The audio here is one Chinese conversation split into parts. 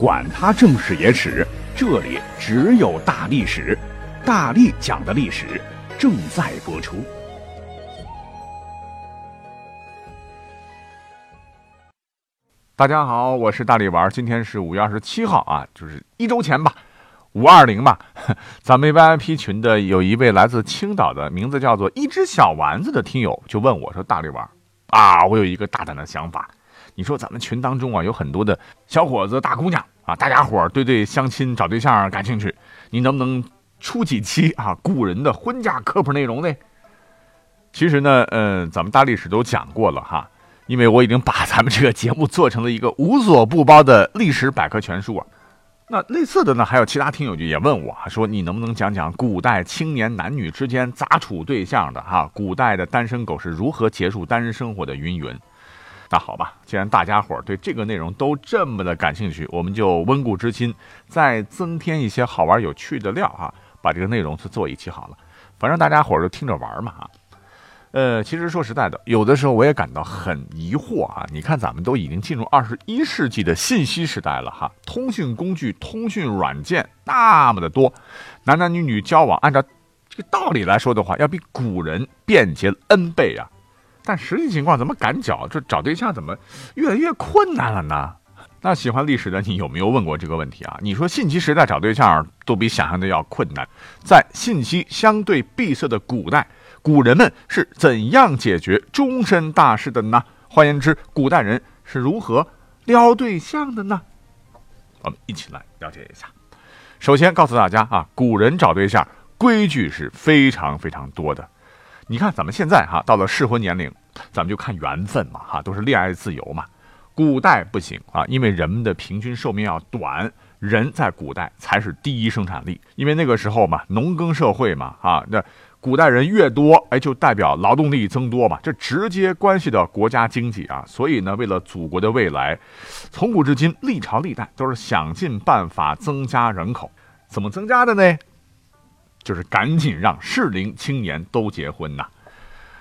管他正史野史，这里只有大历史，大力讲的历史正在播出。大家好，我是大力丸，今天是五月二十七号啊，就是一周前吧，五二零吧。咱们 VIP 群的有一位来自青岛的，名字叫做一只小丸子的听友，就问我说：“大力丸啊，我有一个大胆的想法。”你说咱们群当中啊，有很多的小伙子、大姑娘啊，大家伙儿对对相亲找对象感兴趣，你能不能出几期啊古人的婚嫁科普内容呢？其实呢，嗯，咱们大历史都讲过了哈，因为我已经把咱们这个节目做成了一个无所不包的历史百科全书啊。那类似的呢，还有其他听友就也问我说，你能不能讲讲古代青年男女之间咋处对象的哈？古代的单身狗是如何结束单身生活的？云云。那好吧，既然大家伙对这个内容都这么的感兴趣，我们就温故知新，再增添一些好玩有趣的料哈，把这个内容去做一期好了。反正大家伙就听着玩嘛哈。呃，其实说实在的，有的时候我也感到很疑惑啊。你看，咱们都已经进入二十一世纪的信息时代了哈，通讯工具、通讯软件那么的多，男男女女交往，按照这个道理来说的话，要比古人便捷 N 倍啊。但实际情况怎么赶脚？这找对象怎么越来越困难了呢？那喜欢历史的你有没有问过这个问题啊？你说信息时代找对象都比想象的要困难，在信息相对闭塞的古代，古人们是怎样解决终身大事的呢？换言之，古代人是如何撩对象的呢？我们一起来了解一下。首先告诉大家啊，古人找对象规矩是非常非常多的。你看，咱们现在哈到了适婚年龄，咱们就看缘分嘛哈，都是恋爱自由嘛。古代不行啊，因为人们的平均寿命要短，人在古代才是第一生产力，因为那个时候嘛，农耕社会嘛啊，那古代人越多，哎，就代表劳动力增多嘛，这直接关系到国家经济啊。所以呢，为了祖国的未来，从古至今，历朝历代都是想尽办法增加人口，怎么增加的呢？就是赶紧让适龄青年都结婚呐。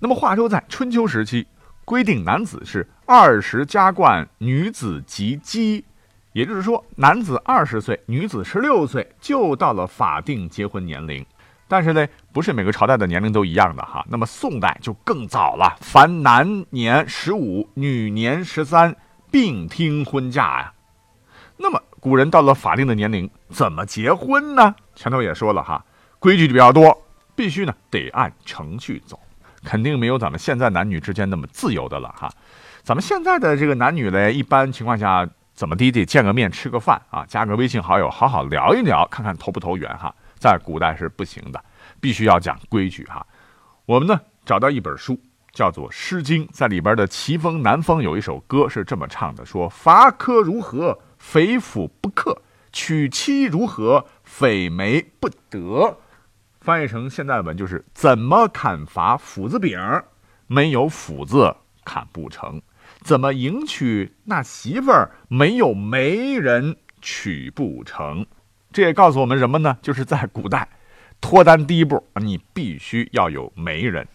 那么话说，在春秋时期，规定男子是二十加冠，女子及笄，也就是说，男子二十岁，女子十六岁就到了法定结婚年龄。但是呢，不是每个朝代的年龄都一样的哈。那么宋代就更早了，凡男年十五，女年十三，并听婚嫁呀。那么古人到了法定的年龄，怎么结婚呢？前头也说了哈。规矩就比较多，必须呢得按程序走，肯定没有咱们现在男女之间那么自由的了哈。咱们现在的这个男女嘞，一般情况下怎么的得见个面吃个饭啊，加个微信好友，好好聊一聊，看看投不投缘哈。在古代是不行的，必须要讲规矩哈。我们呢找到一本书，叫做《诗经》，在里边的《齐风南风》有一首歌是这么唱的：说伐柯如何，匪府不克；娶妻如何，匪媒不得。翻译成现代文就是怎么砍伐斧子柄，没有斧子砍不成；怎么迎娶那媳妇儿，没有媒人娶不成。这也告诉我们什么呢？就是在古代，脱单第一步，你必须要有媒人。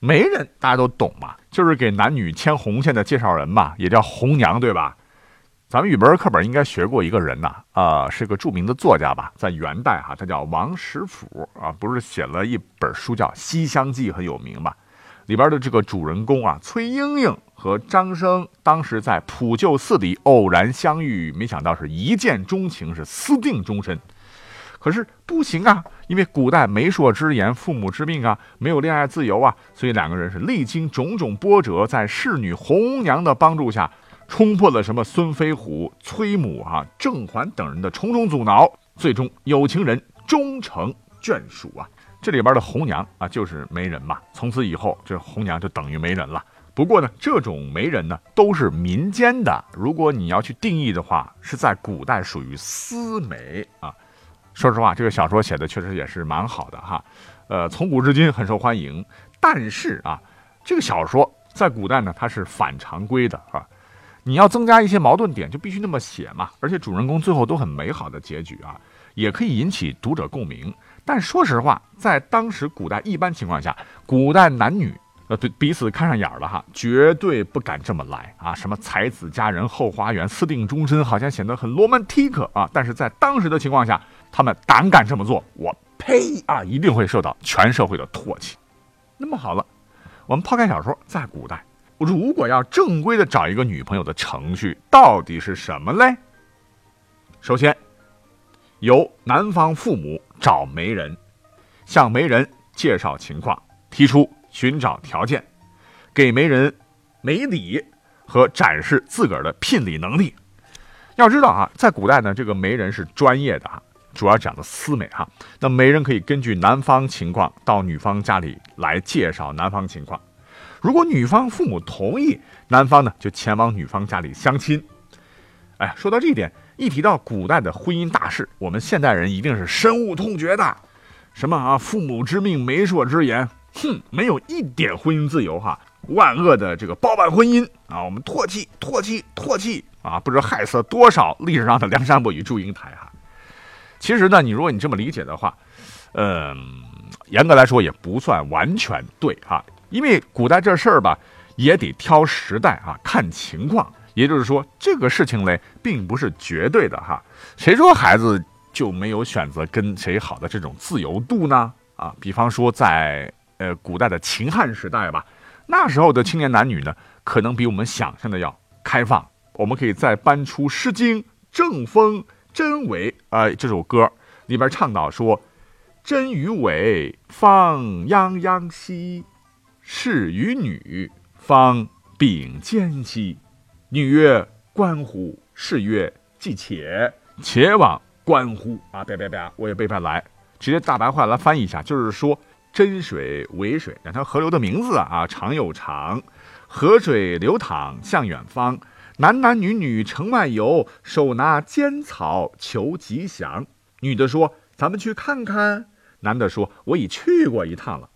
媒人大家都懂嘛，就是给男女牵红线的介绍人嘛，也叫红娘，对吧？咱们语文课本应该学过一个人呐，啊，是个著名的作家吧，在元代哈，他叫王实甫啊，不是写了一本书叫《西厢记》很有名吧？里边的这个主人公啊，崔莺莺和张生当时在普救寺里偶然相遇，没想到是一见钟情，是私定终身。可是不行啊，因为古代媒妁之言，父母之命啊，没有恋爱自由啊，所以两个人是历经种种波折，在侍女红娘的帮助下。冲破了什么孙飞虎、崔母、啊郑桓等人的重重阻挠，最终有情人终成眷属啊！这里边的红娘啊，就是媒人嘛。从此以后，这红娘就等于媒人了。不过呢，这种媒人呢，都是民间的。如果你要去定义的话，是在古代属于私媒啊。说实话，这个小说写的确实也是蛮好的哈。呃，从古至今很受欢迎。但是啊，这个小说在古代呢，它是反常规的啊。你要增加一些矛盾点，就必须那么写嘛。而且主人公最后都很美好的结局啊，也可以引起读者共鸣。但说实话，在当时古代一般情况下，古代男女呃，对彼此看上眼了哈，绝对不敢这么来啊！什么才子佳人后花园，私定终身，好像显得很罗曼蒂克啊！但是在当时的情况下，他们胆敢这么做，我呸啊，一定会受到全社会的唾弃。那么好了，我们抛开小说，在古代，如果要正规的找一个女朋友的程序，到底是什么嘞？首先，由男方父母找媒人，向媒人介绍情况，提出。寻找条件，给媒人媒礼和展示自个儿的聘礼能力。要知道啊，在古代呢，这个媒人是专业的啊，主要讲的私媒哈。那媒人可以根据男方情况到女方家里来介绍男方情况。如果女方父母同意，男方呢就前往女方家里相亲。哎，说到这一点，一提到古代的婚姻大事，我们现代人一定是深恶痛绝的。什么啊，父母之命，媒妁之言。哼，没有一点婚姻自由哈，万恶的这个包办婚姻啊，我们唾弃唾弃唾弃啊，不知害死了多少历史上的梁山伯与祝英台哈。其实呢，你如果你这么理解的话，嗯，严格来说也不算完全对哈，因为古代这事儿吧，也得挑时代啊，看情况。也就是说，这个事情嘞，并不是绝对的哈。谁说孩子就没有选择跟谁好的这种自由度呢？啊，比方说在。呃，古代的秦汉时代吧，那时候的青年男女呢，可能比我们想象的要开放。我们可以再搬出《诗经·正风·真伪》啊这首歌里边倡导说：“真与伪，方泱泱兮；士与女，方秉兼兮。女曰：关乎。士曰：既且。且往关乎。”啊，别别别，我也背不下来，直接大白话来翻译一下，就是说。真水、伪水两条河流的名字啊，长又长，河水流淌向远方，男男女女城外游，手拿尖草求吉祥。女的说：“咱们去看看。”男的说：“我已去过一趟了。”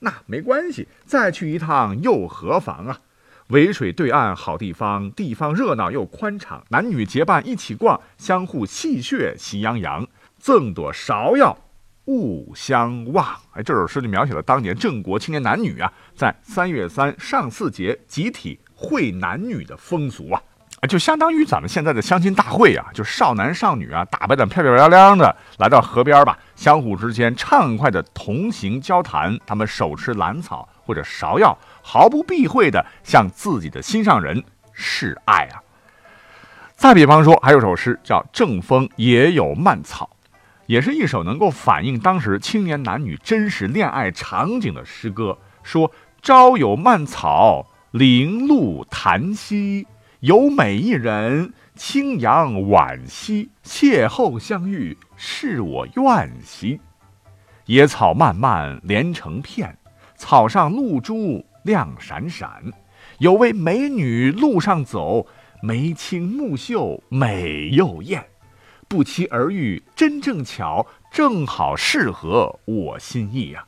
那没关系，再去一趟又何妨啊？渭水对岸好地方，地方热闹又宽敞，男女结伴一起逛，相互戏谑喜洋洋，赠朵芍药。勿相忘。哎，这首诗就描写了当年郑国青年男女啊，在三月三上巳节集体会男女的风俗啊，就相当于咱们现在的相亲大会啊，就少男少女啊，打扮的漂漂亮亮的来到河边吧，相互之间畅快的同行交谈，他们手持兰草或者芍药，毫不避讳的向自己的心上人示爱啊。再比方说，还有首诗叫《正风也有蔓草》。也是一首能够反映当时青年男女真实恋爱场景的诗歌。说：“朝有蔓草，零露檀溪，有美一人，清扬婉兮。邂逅相遇，是我愿兮。野草漫漫连成片，草上露珠亮闪闪。有位美女路上走，眉清目秀，美又艳。”不期而遇，真正巧，正好适合我心意呀。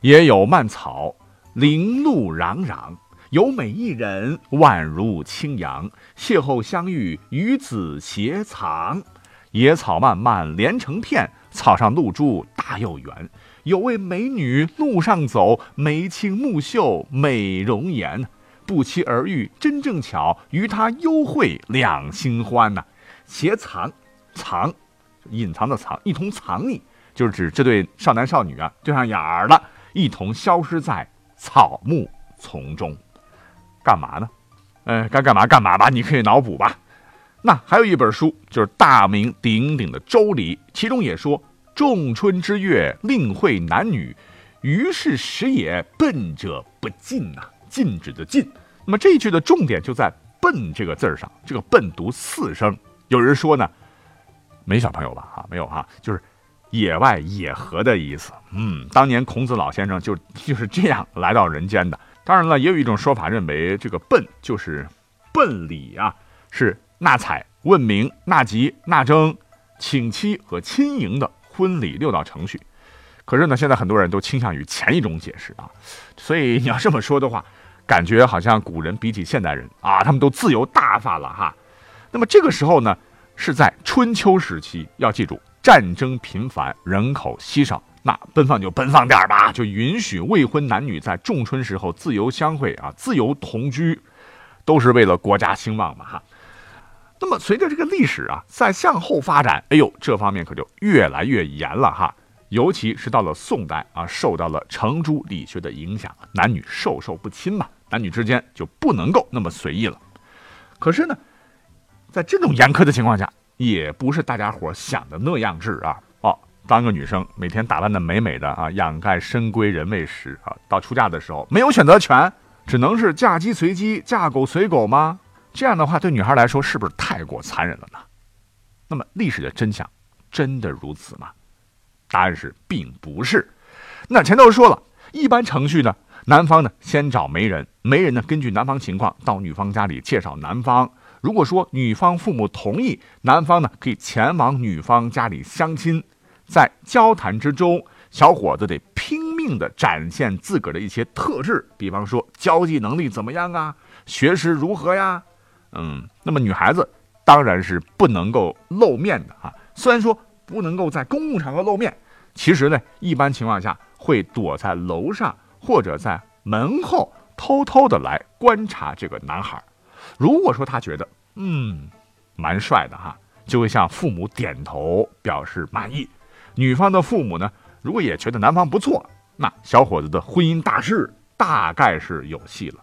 也有蔓草，零露攘攘，有美一人，宛如清扬。邂逅相遇，与子偕藏。野草漫漫连成片，草上露珠大又圆。有位美女路上走，眉清目秀，美容颜。不期而遇，真正巧，与她幽会两心欢呐。携藏。藏，隐藏的藏，一同藏匿，就是指这对少男少女啊，对上眼儿了，一同消失在草木丛中，干嘛呢？呃，该干嘛干嘛吧，你可以脑补吧。那还有一本书，就是大名鼎鼎的《周礼》，其中也说：“仲春之月，令会男女，于是时也，笨者不进呐。”禁止的禁。那么这一句的重点就在“笨”这个字上，这个“笨”读四声。有人说呢。没小朋友吧？哈，没有哈，就是野外野合的意思。嗯，当年孔子老先生就就是这样来到人间的。当然了，也有一种说法认为，这个奔就是奔礼啊，是纳采、问名、纳吉、纳征、请妻和亲迎的婚礼六道程序。可是呢，现在很多人都倾向于前一种解释啊。所以你要这么说的话，感觉好像古人比起现代人啊，他们都自由大发了哈。那么这个时候呢？是在春秋时期，要记住，战争频繁，人口稀少，那奔放就奔放点吧，就允许未婚男女在仲春时候自由相会啊，自由同居，都是为了国家兴旺嘛哈。那么随着这个历史啊在向后发展，哎呦，这方面可就越来越严了哈。尤其是到了宋代啊，受到了程朱理学的影响，男女授受不亲嘛，男女之间就不能够那么随意了。可是呢，在这种严苛的情况下，也不是大家伙想的那样治啊。哦，当个女生每天打扮的美美的啊，仰盖深闺人未识啊，到出嫁的时候没有选择权，只能是嫁鸡随鸡，嫁狗随狗吗？这样的话，对女孩来说是不是太过残忍了呢？那么历史的真相真的如此吗？答案是并不是。那前头说了一般程序呢，男方呢先找媒人，媒人呢根据男方情况到女方家里介绍男方。如果说女方父母同意，男方呢可以前往女方家里相亲。在交谈之中，小伙子得拼命的展现自个儿的一些特质，比方说交际能力怎么样啊，学识如何呀？嗯，那么女孩子当然是不能够露面的啊。虽然说不能够在公共场合露面，其实呢，一般情况下会躲在楼上或者在门后偷偷的来观察这个男孩。如果说他觉得嗯蛮帅的哈，就会向父母点头表示满意。女方的父母呢，如果也觉得男方不错，那小伙子的婚姻大事大概是有戏了。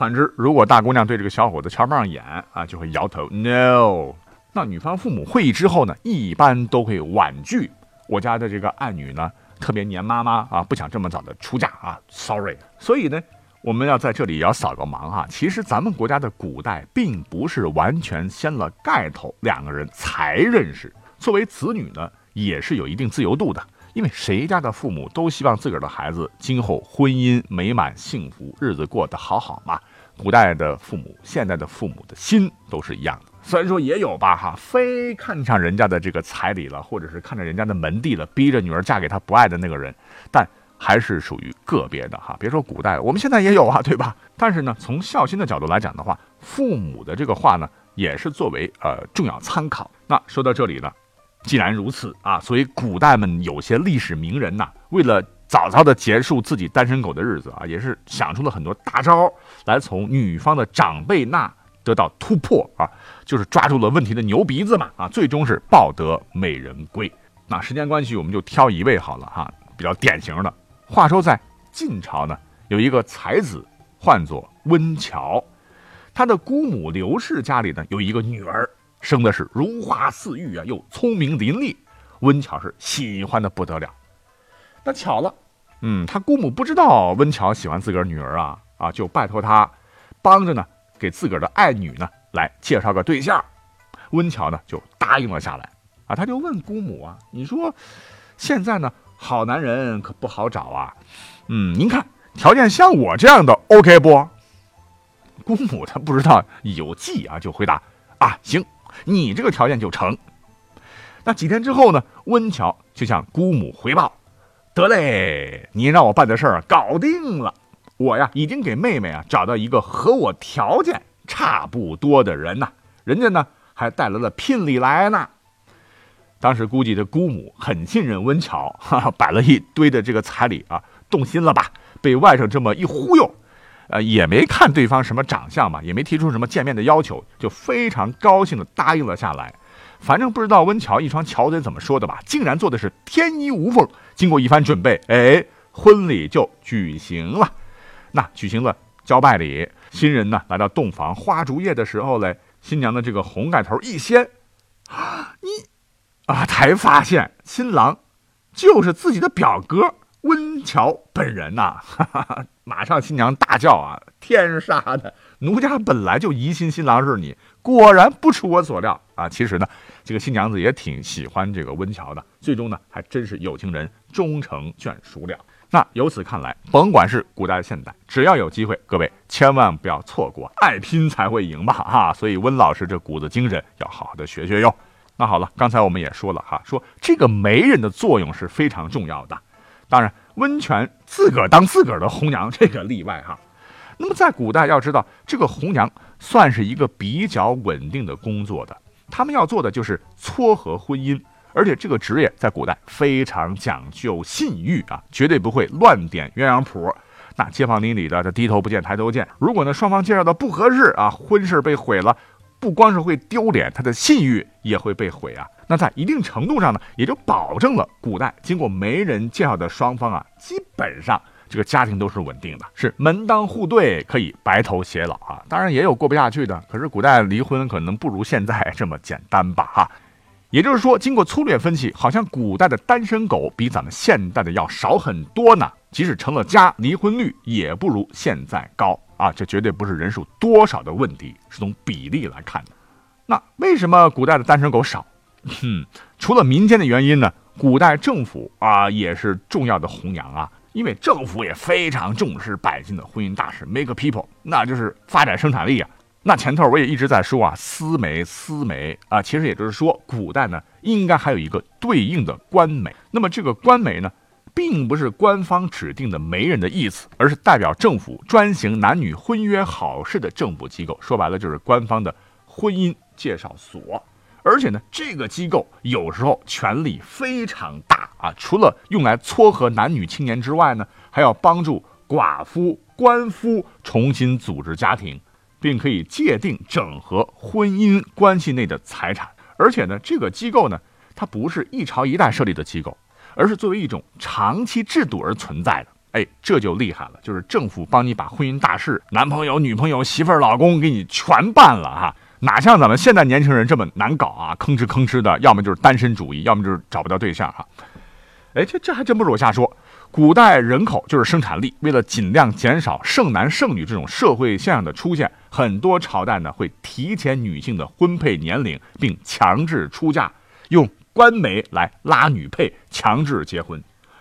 反之，如果大姑娘对这个小伙子瞧不上眼啊，就会摇头 no。那女方父母会议之后呢，一般都会婉拒。我家的这个爱女呢，特别黏妈妈啊，不想这么早的出嫁啊，sorry。所以呢，我们要在这里也要扫个盲哈。其实咱们国家的古代并不是完全掀了盖头，两个人才认识。作为子女呢，也是有一定自由度的。因为谁家的父母都希望自个儿的孩子今后婚姻美满幸福，日子过得好好嘛。古代的父母，现在的父母的心都是一样的。虽然说也有吧，哈，非看上人家的这个彩礼了，或者是看着人家的门第了，逼着女儿嫁给他不爱的那个人，但还是属于个别的哈。别说古代，我们现在也有啊，对吧？但是呢，从孝心的角度来讲的话，父母的这个话呢，也是作为呃重要参考。那说到这里呢。既然如此啊，所以古代们有些历史名人呐，为了早早的结束自己单身狗的日子啊，也是想出了很多大招来从女方的长辈那得到突破啊，就是抓住了问题的牛鼻子嘛啊，最终是抱得美人归。那时间关系，我们就挑一位好了哈，比较典型的。话说在晋朝呢，有一个才子，唤作温峤，他的姑母刘氏家里呢有一个女儿。生的是如花似玉啊，又聪明伶俐，温巧是喜欢的不得了。那巧了，嗯，他姑母不知道温巧喜欢自个儿女儿啊，啊，就拜托他帮着呢，给自个儿的爱女呢来介绍个对象。温巧呢就答应了下来。啊，他就问姑母啊，你说现在呢好男人可不好找啊，嗯，您看条件像我这样的 OK 不？姑母她不知道有计啊，就回答啊，行。你这个条件就成。那几天之后呢？温峤就向姑母回报：“得嘞，你让我办的事儿搞定了。我呀，已经给妹妹啊找到一个和我条件差不多的人呐。人家呢还带来了聘礼来呢。当时估计这姑母很信任温巧，哈哈，摆了一堆的这个彩礼啊，动心了吧？被外甥这么一忽悠。”呃，也没看对方什么长相嘛，也没提出什么见面的要求，就非常高兴的答应了下来。反正不知道温桥一双巧嘴怎么说的吧，竟然做的是天衣无缝。经过一番准备，哎，婚礼就举行了。那举行了交拜礼，新人呢来到洞房花烛夜的时候嘞，新娘的这个红盖头一掀，啊，你啊，才发现新郎就是自己的表哥。温桥本人呐，哈哈，马上新娘大叫啊！天杀的，奴家本来就疑心新郎是你，果然不出我所料啊！其实呢，这个新娘子也挺喜欢这个温峤的，最终呢，还真是有情人终成眷属了。那由此看来，甭管是古代现代，只要有机会，各位千万不要错过，爱拼才会赢吧！哈，所以温老师这股子精神要好好的学学哟。那好了，刚才我们也说了哈，说这个媒人的作用是非常重要的。当然，温泉自个儿当自个儿的红娘，这个例外哈。那么在古代，要知道这个红娘算是一个比较稳定的工作的，他们要做的就是撮合婚姻。而且这个职业在古代非常讲究信誉啊，绝对不会乱点鸳鸯谱。那街坊邻里的这低头不见抬头见，如果呢双方介绍的不合适啊，婚事被毁了，不光是会丢脸，他的信誉也会被毁啊。那在一定程度上呢，也就保证了古代经过媒人介绍的双方啊，基本上这个家庭都是稳定的，是门当户对，可以白头偕老啊。当然也有过不下去的，可是古代离婚可能不如现在这么简单吧哈。也就是说，经过粗略分析，好像古代的单身狗比咱们现代的要少很多呢。即使成了家，离婚率也不如现在高啊。这绝对不是人数多少的问题，是从比例来看的。那为什么古代的单身狗少？哼，除了民间的原因呢，古代政府啊也是重要的红娘啊，因为政府也非常重视百姓的婚姻大事，make people，那就是发展生产力啊。那前头我也一直在说啊，私媒私媒啊，其实也就是说，古代呢应该还有一个对应的官媒。那么这个官媒呢，并不是官方指定的媒人的意思，而是代表政府专行男女婚约好事的政府机构。说白了就是官方的婚姻介绍所。而且呢，这个机构有时候权力非常大啊，除了用来撮合男女青年之外呢，还要帮助寡妇、官夫重新组织家庭。并可以界定整合婚姻关系内的财产，而且呢，这个机构呢，它不是一朝一代设立的机构，而是作为一种长期制度而存在的。哎，这就厉害了，就是政府帮你把婚姻大事、男朋友、女朋友、媳妇儿、老公给你全办了哈，哪像咱们现在年轻人这么难搞啊？吭哧吭哧的，要么就是单身主义，要么就是找不到对象啊。哎，这这还真不是我瞎说。古代人口就是生产力，为了尽量减少剩男剩女这种社会现象的出现，很多朝代呢会提前女性的婚配年龄，并强制出嫁，用官媒来拉女配，强制结婚。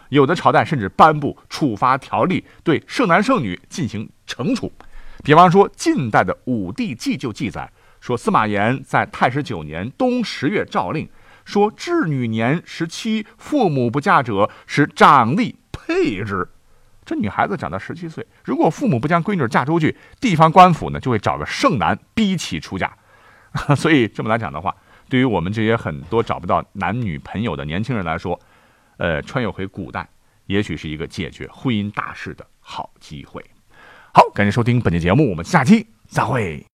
有的朝代甚至颁布处罚条例，对剩男剩女进行惩处。比方说，晋代的《武帝纪》就记载说，司马炎在太史九年冬十月诏令，说至女年十七，父母不嫁者，使长吏。配之，这女孩子长到十七岁，如果父母不将闺女嫁出去，地方官府呢就会找个剩男逼其出嫁。所以这么来讲的话，对于我们这些很多找不到男女朋友的年轻人来说，呃，穿越回古代，也许是一个解决婚姻大事的好机会。好，感谢收听本期节目，我们下期再会。